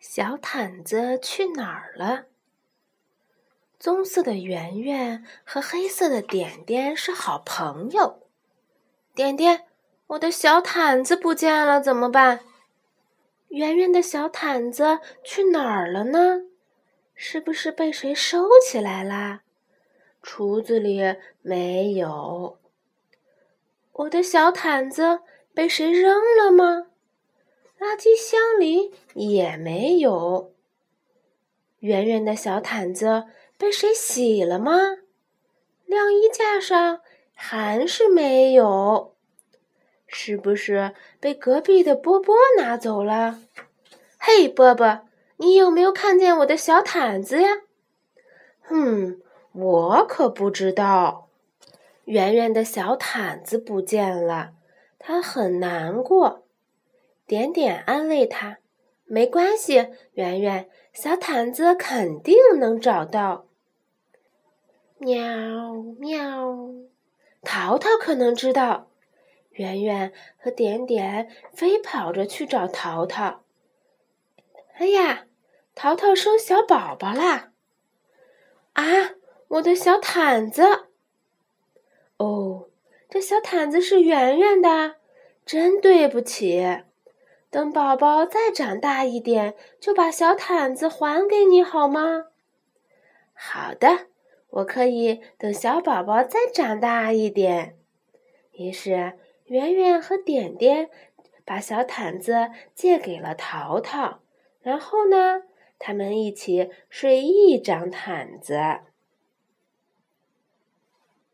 小毯子去哪儿了？棕色的圆圆和黑色的点点是好朋友。点点，我的小毯子不见了，怎么办？圆圆的小毯子去哪儿了呢？是不是被谁收起来啦？橱子里没有。我的小毯子被谁扔了吗？机箱里也没有。圆圆的小毯子被谁洗了吗？晾衣架上还是没有。是不是被隔壁的波波拿走了？嘿，波波，你有没有看见我的小毯子呀？嗯，我可不知道。圆圆的小毯子不见了，他很难过。点点安慰他：“没关系，圆圆，小毯子肯定能找到。”喵喵，淘淘可能知道。圆圆和点点飞跑着去找淘淘。哎呀，淘淘生小宝宝啦！啊，我的小毯子！哦，这小毯子是圆圆的，真对不起。等宝宝再长大一点，就把小毯子还给你好吗？好的，我可以等小宝宝再长大一点。于是，圆圆和点点把小毯子借给了淘淘，然后呢，他们一起睡一张毯子。